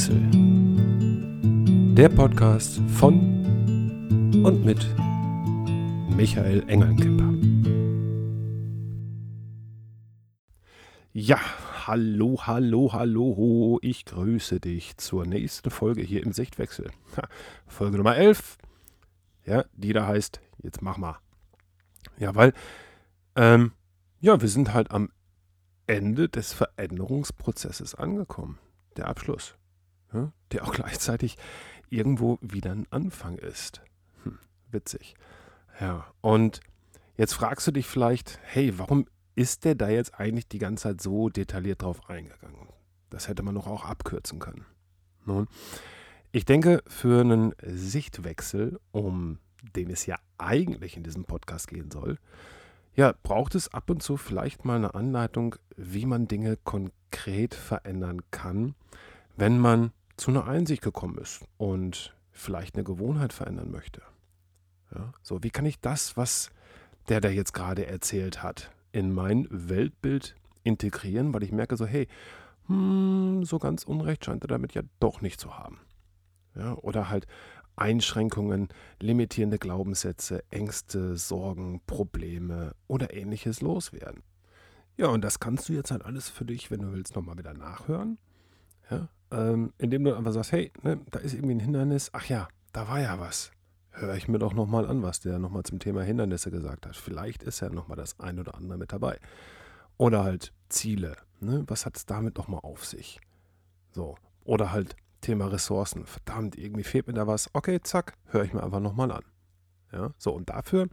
Sichtwechsel. Der Podcast von und mit Michael Engelnkemper. Ja, hallo, hallo, hallo. Ich grüße dich zur nächsten Folge hier im Sichtwechsel. Folge Nummer 11. Ja, die da heißt, jetzt mach mal. Ja, weil, ähm, ja, wir sind halt am Ende des Veränderungsprozesses angekommen. Der Abschluss. Ja, der auch gleichzeitig irgendwo wieder ein Anfang ist. Hm, witzig. Ja, und jetzt fragst du dich vielleicht, hey, warum ist der da jetzt eigentlich die ganze Zeit so detailliert drauf eingegangen? Das hätte man doch auch abkürzen können. Nun, ich denke, für einen Sichtwechsel, um den es ja eigentlich in diesem Podcast gehen soll, ja, braucht es ab und zu vielleicht mal eine Anleitung, wie man Dinge konkret verändern kann, wenn man zu einer Einsicht gekommen ist und vielleicht eine Gewohnheit verändern möchte. Ja, so, wie kann ich das, was der da jetzt gerade erzählt hat, in mein Weltbild integrieren, weil ich merke so, hey, hm, so ganz Unrecht scheint er damit ja doch nicht zu haben. Ja, oder halt, Einschränkungen, limitierende Glaubenssätze, Ängste, Sorgen, Probleme oder ähnliches loswerden. Ja, und das kannst du jetzt halt alles für dich, wenn du willst, nochmal wieder nachhören. Ja, ähm, indem du einfach sagst, hey, ne, da ist irgendwie ein Hindernis. Ach ja, da war ja was. Höre ich mir doch nochmal an, was der nochmal zum Thema Hindernisse gesagt hat. Vielleicht ist ja nochmal das ein oder andere mit dabei. Oder halt Ziele. Ne? Was hat es damit nochmal auf sich? So. Oder halt Thema Ressourcen. Verdammt, irgendwie fehlt mir da was. Okay, zack, höre ich mir einfach nochmal an. Ja, so und dafür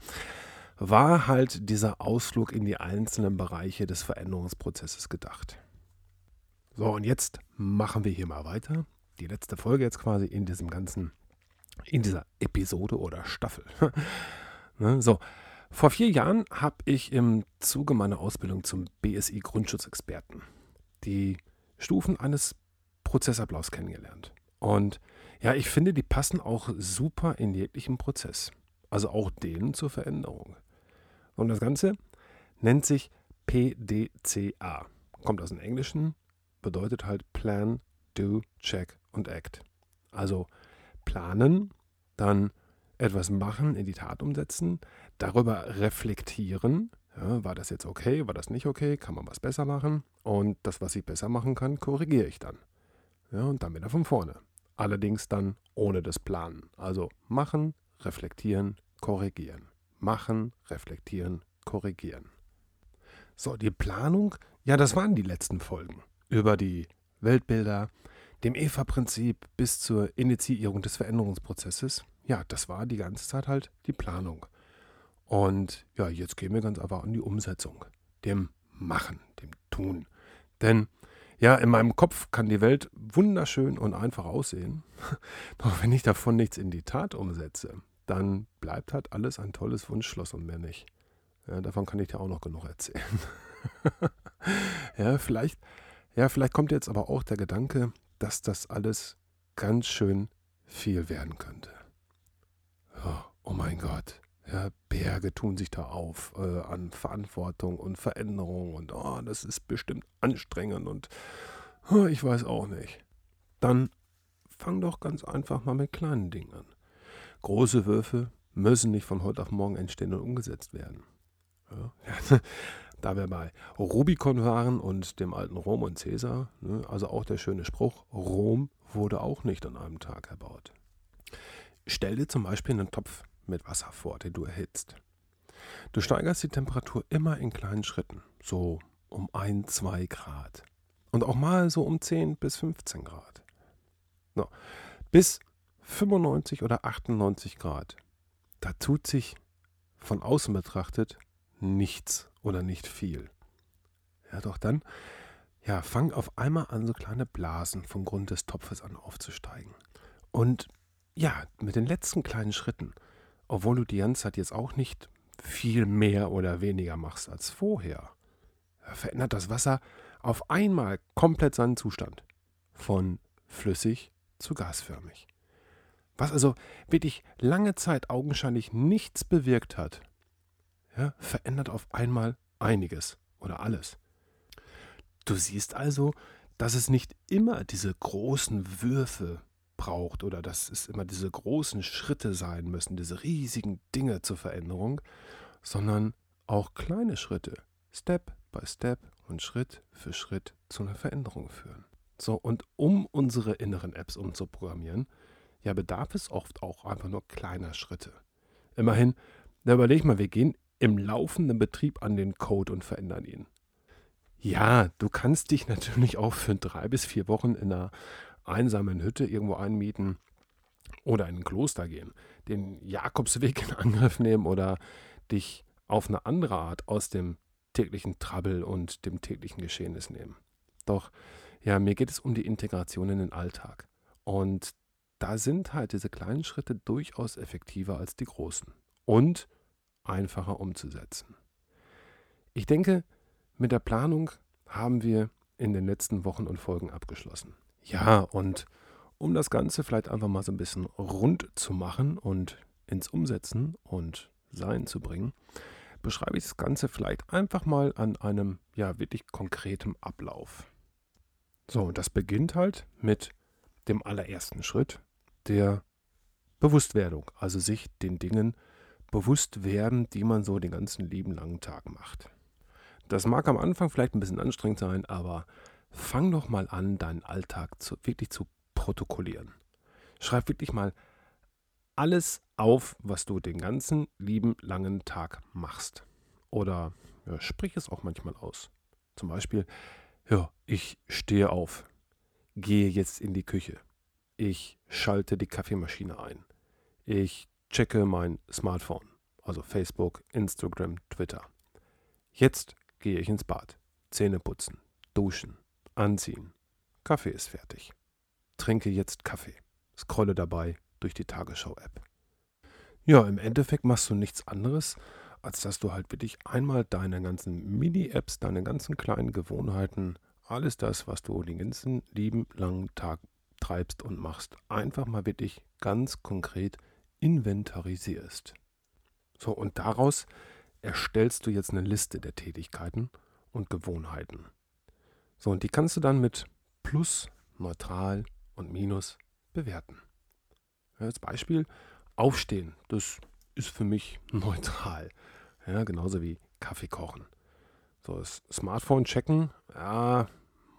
war halt dieser Ausflug in die einzelnen Bereiche des Veränderungsprozesses gedacht. So, und jetzt machen wir hier mal weiter. Die letzte Folge jetzt quasi in diesem ganzen, in dieser Episode oder Staffel. ne, so, vor vier Jahren habe ich im Zuge meiner Ausbildung zum BSI Grundschutzexperten die Stufen eines Prozessablaufs kennengelernt. Und ja, ich finde, die passen auch super in jeglichen Prozess. Also auch denen zur Veränderung. Und das Ganze nennt sich PDCA. Kommt aus dem Englischen, bedeutet halt Plan, Do, Check und Act. Also planen, dann etwas machen, in die Tat umsetzen, darüber reflektieren, ja, war das jetzt okay, war das nicht okay, kann man was besser machen und das, was ich besser machen kann, korrigiere ich dann. Ja, und dann wieder von vorne. Allerdings dann ohne das Planen. Also machen, reflektieren, korrigieren. Machen, reflektieren, korrigieren. So, die Planung, ja, das waren die letzten Folgen. Über die Weltbilder, dem EVA-Prinzip bis zur Initiierung des Veränderungsprozesses. Ja, das war die ganze Zeit halt die Planung. Und ja, jetzt gehen wir ganz einfach an die Umsetzung, dem Machen, dem Tun. Denn ja, in meinem Kopf kann die Welt wunderschön und einfach aussehen. Doch wenn ich davon nichts in die Tat umsetze, dann bleibt halt alles ein tolles Wunschschloss und mehr nicht. Ja, davon kann ich dir auch noch genug erzählen. ja, vielleicht, ja, vielleicht kommt jetzt aber auch der Gedanke, dass das alles ganz schön viel werden könnte. Oh, oh mein Gott. Ja, Berge tun sich da auf äh, an Verantwortung und Veränderung und oh, das ist bestimmt anstrengend und oh, ich weiß auch nicht. Dann fang doch ganz einfach mal mit kleinen Dingen an. Große Würfe müssen nicht von heute auf morgen entstehen und umgesetzt werden. Ja, da wir bei Rubicon waren und dem alten Rom und Caesar, ne, also auch der schöne Spruch, Rom wurde auch nicht an einem Tag erbaut. Stell dir zum Beispiel einen Topf mit Wasser vor, den du erhitzt. Du steigerst die Temperatur immer in kleinen Schritten, so um 1, 2 Grad. Und auch mal so um 10 bis 15 Grad. No. Bis 95 oder 98 Grad. Da tut sich von außen betrachtet nichts oder nicht viel. Ja, doch dann, ja, fang auf einmal an, so kleine Blasen vom Grund des Topfes an aufzusteigen. Und ja, mit den letzten kleinen Schritten obwohl du die ganze Zeit jetzt auch nicht viel mehr oder weniger machst als vorher, verändert das Wasser auf einmal komplett seinen Zustand. Von flüssig zu gasförmig. Was also wirklich lange Zeit augenscheinlich nichts bewirkt hat, ja, verändert auf einmal einiges oder alles. Du siehst also, dass es nicht immer diese großen Würfe braucht oder dass es immer diese großen Schritte sein müssen, diese riesigen Dinge zur Veränderung, sondern auch kleine Schritte, Step by Step und Schritt für Schritt zu einer Veränderung führen. So, und um unsere inneren Apps umzuprogrammieren, ja, bedarf es oft auch einfach nur kleiner Schritte. Immerhin, da überleg mal, wir gehen im laufenden Betrieb an den Code und verändern ihn. Ja, du kannst dich natürlich auch für drei bis vier Wochen in einer einsamen Hütte irgendwo einmieten oder in ein Kloster gehen, den Jakobsweg in Angriff nehmen oder dich auf eine andere Art aus dem täglichen Trouble und dem täglichen Geschehnis nehmen. Doch ja, mir geht es um die Integration in den Alltag. Und da sind halt diese kleinen Schritte durchaus effektiver als die großen und einfacher umzusetzen. Ich denke, mit der Planung haben wir in den letzten Wochen und Folgen abgeschlossen. Ja, und um das Ganze vielleicht einfach mal so ein bisschen rund zu machen und ins Umsetzen und Sein zu bringen, beschreibe ich das Ganze vielleicht einfach mal an einem ja wirklich konkreten Ablauf. So, und das beginnt halt mit dem allerersten Schritt der Bewusstwerdung, also sich den Dingen bewusst werden, die man so den ganzen lieben langen Tag macht. Das mag am Anfang vielleicht ein bisschen anstrengend sein, aber fang doch mal an, deinen Alltag zu, wirklich zu protokollieren. Schreib wirklich mal alles auf, was du den ganzen lieben langen Tag machst. Oder ja, sprich es auch manchmal aus. Zum Beispiel, ja, ich stehe auf, gehe jetzt in die Küche. Ich schalte die Kaffeemaschine ein. Ich checke mein Smartphone, also Facebook, Instagram, Twitter. Jetzt gehe ich ins Bad. Zähne putzen, duschen, anziehen. Kaffee ist fertig. Trinke jetzt Kaffee. Scrolle dabei durch die Tagesschau-App. Ja, im Endeffekt machst du nichts anderes, als dass du halt wirklich einmal deine ganzen Mini-Apps, deine ganzen kleinen Gewohnheiten, alles das, was du den ganzen lieben langen Tag treibst und machst, einfach mal wirklich ganz konkret inventarisierst. So, und daraus erstellst du jetzt eine Liste der Tätigkeiten und Gewohnheiten. So, und die kannst du dann mit Plus, Neutral und Minus bewerten. Ja, als Beispiel, Aufstehen, das ist für mich neutral. Ja, genauso wie Kaffee kochen. So, das Smartphone checken, ja,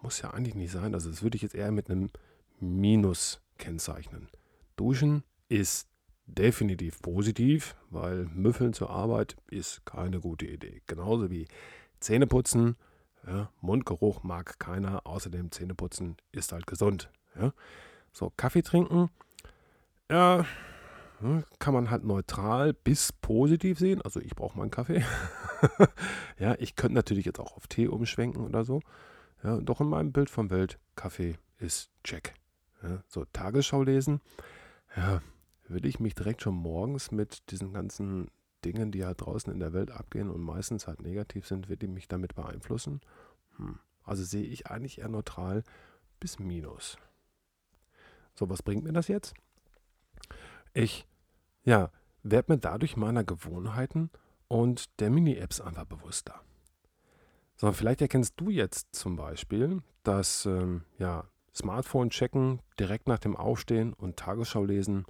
muss ja eigentlich nicht sein. Also das würde ich jetzt eher mit einem Minus kennzeichnen. Duschen ist definitiv positiv, weil Müffeln zur Arbeit ist keine gute Idee. Genauso wie Zähneputzen, ja, Mundgeruch mag keiner, außerdem Zähneputzen ist halt gesund. Ja. So, Kaffee trinken, ja, hm, kann man halt neutral bis positiv sehen. Also ich brauche meinen Kaffee. ja, ich könnte natürlich jetzt auch auf Tee umschwenken oder so. Ja, doch in meinem Bild von Welt, Kaffee ist check. Ja, so, Tagesschau lesen. Ja, würde ich mich direkt schon morgens mit diesen ganzen Dingen, die halt draußen in der Welt abgehen und meistens halt negativ sind, würde ich mich damit beeinflussen? Hm. Also sehe ich eigentlich eher neutral bis minus. So, was bringt mir das jetzt? Ich, ja, werde mir dadurch meiner Gewohnheiten und der Mini-Apps einfach bewusster. So, vielleicht erkennst du jetzt zum Beispiel, dass ähm, ja, Smartphone checken, direkt nach dem Aufstehen und Tagesschau lesen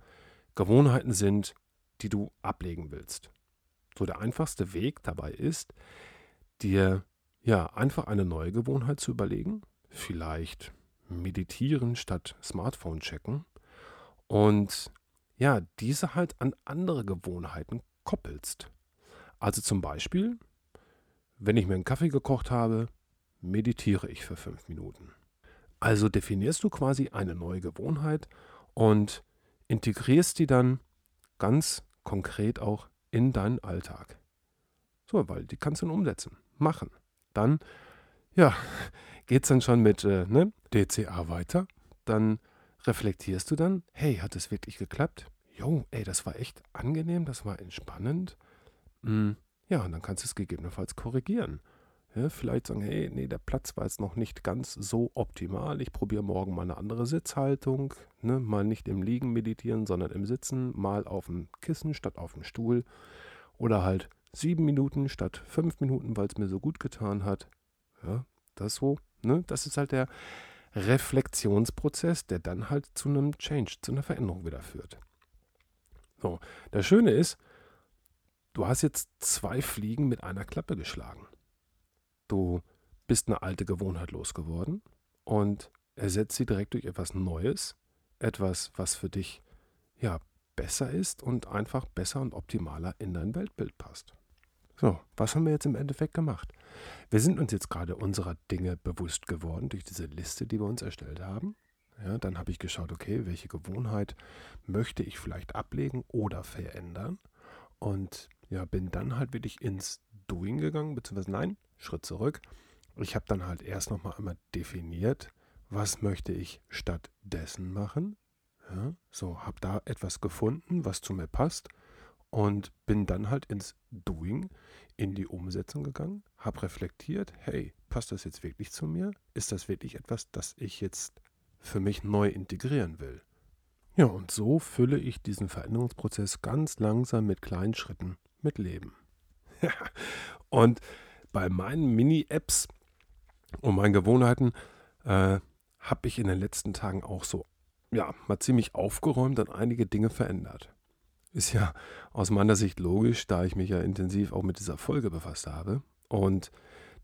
Gewohnheiten sind, die du ablegen willst. So der einfachste Weg dabei ist, dir ja einfach eine neue Gewohnheit zu überlegen, vielleicht meditieren statt Smartphone checken und ja, diese halt an andere Gewohnheiten koppelst. Also zum Beispiel, wenn ich mir einen Kaffee gekocht habe, meditiere ich für fünf Minuten. Also definierst du quasi eine neue Gewohnheit und integrierst die dann ganz konkret auch in deinen Alltag. So, weil die kannst du dann umsetzen, machen. Dann, ja, geht es dann schon mit äh, ne, DCA weiter. Dann reflektierst du dann, hey, hat es wirklich geklappt? Jo, ey, das war echt angenehm, das war entspannend. Hm, ja, und dann kannst du es gegebenenfalls korrigieren. Ja, vielleicht sagen, hey, nee, der Platz war jetzt noch nicht ganz so optimal. Ich probiere morgen mal eine andere Sitzhaltung. Ne? Mal nicht im Liegen meditieren, sondern im Sitzen. Mal auf dem Kissen statt auf dem Stuhl. Oder halt sieben Minuten statt fünf Minuten, weil es mir so gut getan hat. Ja, das so. Ne? Das ist halt der Reflexionsprozess, der dann halt zu einem Change, zu einer Veränderung wieder führt. So, das Schöne ist, du hast jetzt zwei Fliegen mit einer Klappe geschlagen. Du bist eine alte Gewohnheit losgeworden und ersetzt sie direkt durch etwas Neues, etwas, was für dich ja besser ist und einfach besser und optimaler in dein Weltbild passt. So, was haben wir jetzt im Endeffekt gemacht? Wir sind uns jetzt gerade unserer Dinge bewusst geworden durch diese Liste, die wir uns erstellt haben. Ja, dann habe ich geschaut, okay, welche Gewohnheit möchte ich vielleicht ablegen oder verändern? Und ja, bin dann halt wirklich ins Doing gegangen, beziehungsweise nein, Schritt zurück. Ich habe dann halt erst nochmal einmal definiert, was möchte ich stattdessen machen. Ja, so, habe da etwas gefunden, was zu mir passt und bin dann halt ins Doing, in die Umsetzung gegangen, habe reflektiert, hey, passt das jetzt wirklich zu mir? Ist das wirklich etwas, das ich jetzt für mich neu integrieren will? Ja, und so fülle ich diesen Veränderungsprozess ganz langsam mit kleinen Schritten mit Leben. und bei meinen Mini-Apps und meinen Gewohnheiten äh, habe ich in den letzten Tagen auch so, ja, mal ziemlich aufgeräumt und einige Dinge verändert. Ist ja aus meiner Sicht logisch, da ich mich ja intensiv auch mit dieser Folge befasst habe. Und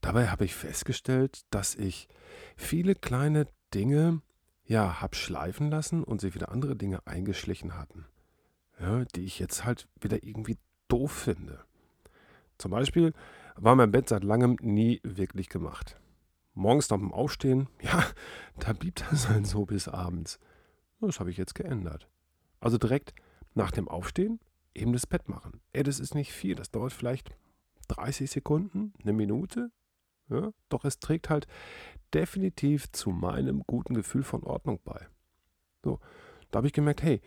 dabei habe ich festgestellt, dass ich viele kleine Dinge ja, habe schleifen lassen und sich wieder andere Dinge eingeschlichen hatten, ja, die ich jetzt halt wieder irgendwie doof finde. Zum Beispiel war mein Bett seit langem nie wirklich gemacht. Morgens nach dem Aufstehen, ja, da blieb das halt so bis abends. Das habe ich jetzt geändert. Also direkt nach dem Aufstehen eben das Bett machen. Ey, das ist nicht viel, das dauert vielleicht 30 Sekunden, eine Minute. Ja? Doch es trägt halt definitiv zu meinem guten Gefühl von Ordnung bei. So, da habe ich gemerkt, hey,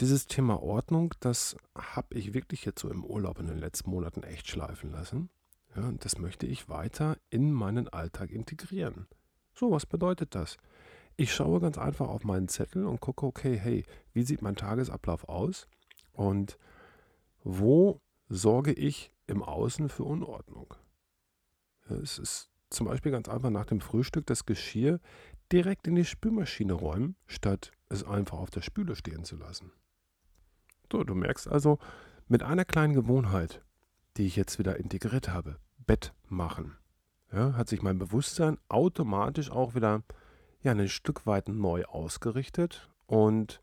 dieses Thema Ordnung, das habe ich wirklich jetzt so im Urlaub in den letzten Monaten echt schleifen lassen. Ja, und das möchte ich weiter in meinen Alltag integrieren. So, was bedeutet das? Ich schaue ganz einfach auf meinen Zettel und gucke, okay, hey, wie sieht mein Tagesablauf aus? Und wo sorge ich im Außen für Unordnung? Ja, es ist zum Beispiel ganz einfach nach dem Frühstück das Geschirr direkt in die Spülmaschine räumen, statt es einfach auf der Spüle stehen zu lassen. So, du merkst also, mit einer kleinen Gewohnheit, die ich jetzt wieder integriert habe, Bett machen, ja, hat sich mein Bewusstsein automatisch auch wieder ja ein Stück weit neu ausgerichtet und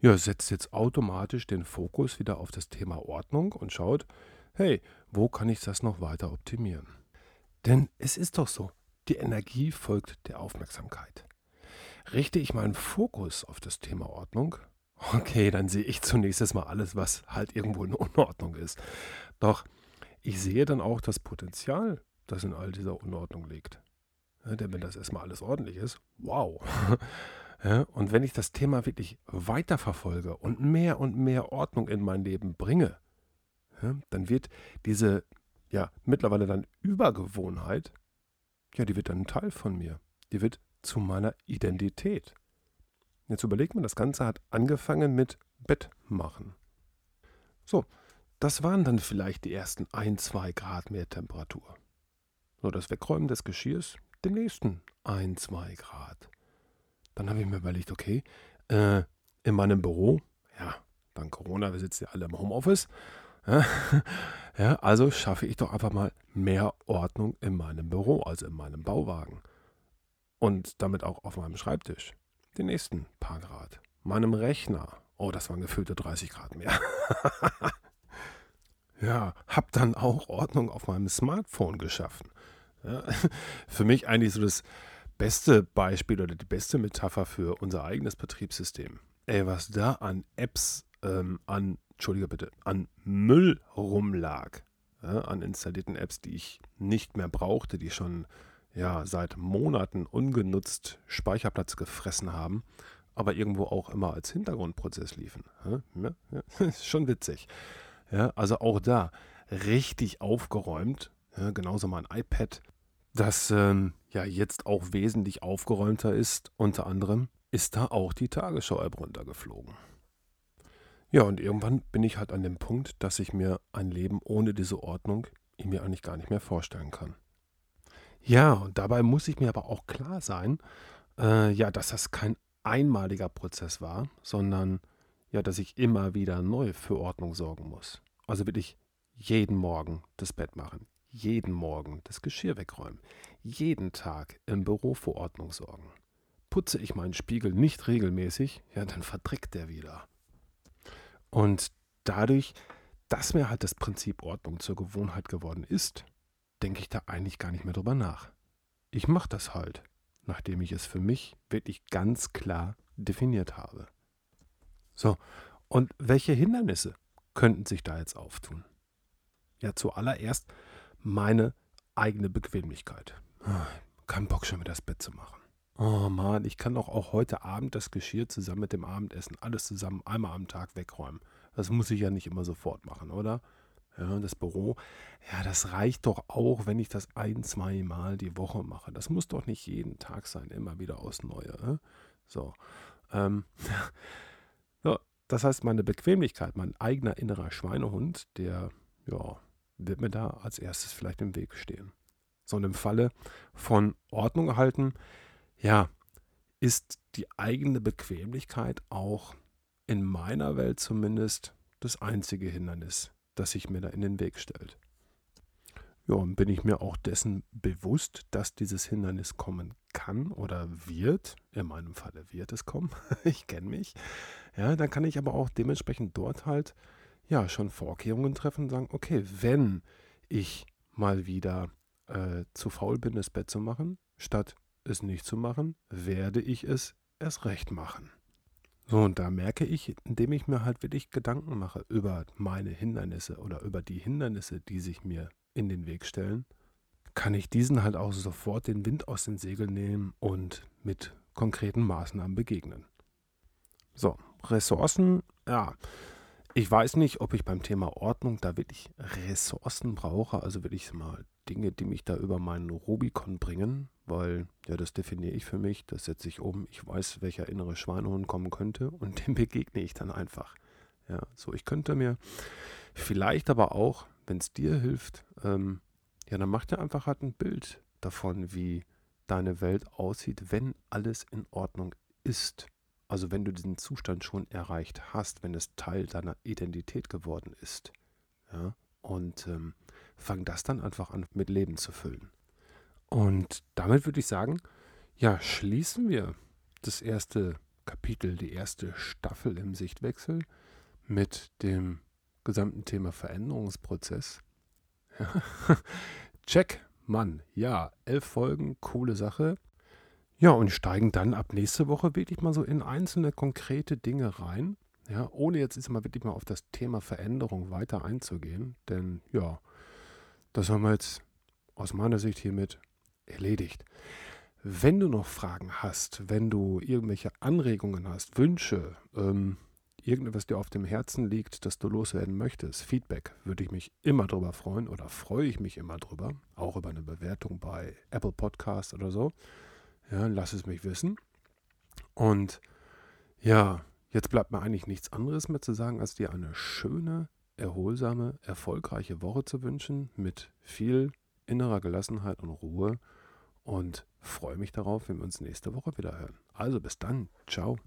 ja, setzt jetzt automatisch den Fokus wieder auf das Thema Ordnung und schaut, hey, wo kann ich das noch weiter optimieren? Denn es ist doch so, die Energie folgt der Aufmerksamkeit. Richte ich meinen Fokus auf das Thema Ordnung, okay, dann sehe ich zunächst mal alles, was halt irgendwo in Unordnung ist. Doch ich sehe dann auch das Potenzial, das in all dieser Unordnung liegt. Ja, denn wenn das erstmal alles ordentlich ist, wow. Ja, und wenn ich das Thema wirklich weiterverfolge und mehr und mehr Ordnung in mein Leben bringe, ja, dann wird diese ja mittlerweile dann Übergewohnheit, ja, die wird dann ein Teil von mir. Die wird zu meiner Identität. Jetzt überlegt man, das Ganze hat angefangen mit Bett machen. So, das waren dann vielleicht die ersten ein, zwei Grad mehr Temperatur. So, das Wegräumen des Geschirrs, den nächsten ein, zwei Grad. Dann habe ich mir überlegt, okay, äh, in meinem Büro, ja, dank Corona, wir sitzen ja alle im Homeoffice, ja, also schaffe ich doch einfach mal mehr Ordnung in meinem Büro, also in meinem Bauwagen. Und damit auch auf meinem Schreibtisch. Die nächsten paar Grad. Meinem Rechner. Oh, das waren gefühlte 30 Grad mehr. ja, hab dann auch Ordnung auf meinem Smartphone geschaffen. Ja, für mich eigentlich so das beste Beispiel oder die beste Metapher für unser eigenes Betriebssystem. Ey, was da an Apps, ähm, an, Entschuldige bitte, an Müll rumlag, ja, an installierten Apps, die ich nicht mehr brauchte, die schon ja, seit Monaten ungenutzt Speicherplatz gefressen haben, aber irgendwo auch immer als Hintergrundprozess liefen. Ja, ja, ist schon witzig. Ja, also auch da richtig aufgeräumt. Ja, genauso mein iPad, das ähm, ja jetzt auch wesentlich aufgeräumter ist. Unter anderem ist da auch die Tagesschau-App runtergeflogen. Ja, und irgendwann bin ich halt an dem Punkt, dass ich mir ein Leben ohne diese Ordnung mir eigentlich gar nicht mehr vorstellen kann. Ja, und dabei muss ich mir aber auch klar sein, äh, ja, dass das kein einmaliger Prozess war, sondern ja, dass ich immer wieder neu für Ordnung sorgen muss. Also wirklich jeden Morgen das Bett machen, jeden Morgen das Geschirr wegräumen, jeden Tag im Büro für Ordnung sorgen. Putze ich meinen Spiegel nicht regelmäßig, ja, dann verdreckt der wieder. Und dadurch, dass mir halt das Prinzip Ordnung zur Gewohnheit geworden ist, denke ich da eigentlich gar nicht mehr drüber nach. Ich mache das halt, nachdem ich es für mich wirklich ganz klar definiert habe. So, und welche Hindernisse könnten sich da jetzt auftun? Ja, zuallererst meine eigene Bequemlichkeit. Kein Bock schon wieder das Bett zu machen. Oh Mann, ich kann doch auch heute Abend das Geschirr zusammen mit dem Abendessen, alles zusammen einmal am Tag wegräumen. Das muss ich ja nicht immer sofort machen, oder? Ja, das Büro, ja, das reicht doch auch, wenn ich das ein, zwei Mal die Woche mache. Das muss doch nicht jeden Tag sein, immer wieder aufs Neue. Ne? So. Ähm, so. Das heißt, meine Bequemlichkeit, mein eigener innerer Schweinehund, der, ja, wird mir da als erstes vielleicht im Weg stehen. So und im Falle von Ordnung erhalten, ja, ist die eigene Bequemlichkeit auch in meiner Welt zumindest das einzige Hindernis, das sich mir da in den Weg stellt. Ja, und bin ich mir auch dessen bewusst, dass dieses Hindernis kommen kann oder wird, in meinem Falle wird es kommen, ich kenne mich, ja, dann kann ich aber auch dementsprechend dort halt ja schon Vorkehrungen treffen und sagen, okay, wenn ich mal wieder äh, zu faul bin, das Bett zu machen, statt es nicht zu machen, werde ich es erst recht machen. So, und da merke ich, indem ich mir halt wirklich Gedanken mache über meine Hindernisse oder über die Hindernisse, die sich mir in den Weg stellen, kann ich diesen halt auch sofort den Wind aus den Segeln nehmen und mit konkreten Maßnahmen begegnen. So, Ressourcen, ja, ich weiß nicht, ob ich beim Thema Ordnung da wirklich Ressourcen brauche, also wirklich mal Dinge, die mich da über meinen Rubikon bringen, weil ja, das definiere ich für mich, das setze ich um, ich weiß, welcher innere Schweinehund kommen könnte und dem begegne ich dann einfach. Ja, so ich könnte mir vielleicht aber auch, wenn es dir hilft, ähm, ja, dann mach dir einfach halt ein Bild davon, wie deine Welt aussieht, wenn alles in Ordnung ist. Also wenn du diesen Zustand schon erreicht hast, wenn es Teil deiner Identität geworden ist. Ja? Und ähm, fang das dann einfach an mit Leben zu füllen. Und damit würde ich sagen, ja, schließen wir das erste Kapitel, die erste Staffel im Sichtwechsel mit dem gesamten Thema Veränderungsprozess. Check, Mann, ja, elf Folgen, coole Sache. Ja, und steigen dann ab nächste Woche wirklich mal so in einzelne konkrete Dinge rein. Ja, ohne jetzt ist mal wirklich mal auf das Thema Veränderung weiter einzugehen. Denn ja, das haben wir jetzt aus meiner Sicht hiermit erledigt. Wenn du noch Fragen hast, wenn du irgendwelche Anregungen hast, Wünsche, ähm, irgendetwas dir auf dem Herzen liegt, das du loswerden möchtest, Feedback, würde ich mich immer drüber freuen oder freue ich mich immer drüber, auch über eine Bewertung bei Apple Podcast oder so. Ja, lass es mich wissen. Und ja, jetzt bleibt mir eigentlich nichts anderes mehr zu sagen, als dir eine schöne, erholsame, erfolgreiche Woche zu wünschen mit viel innerer Gelassenheit und Ruhe und freue mich darauf, wenn wir uns nächste Woche wieder hören. Also bis dann. Ciao.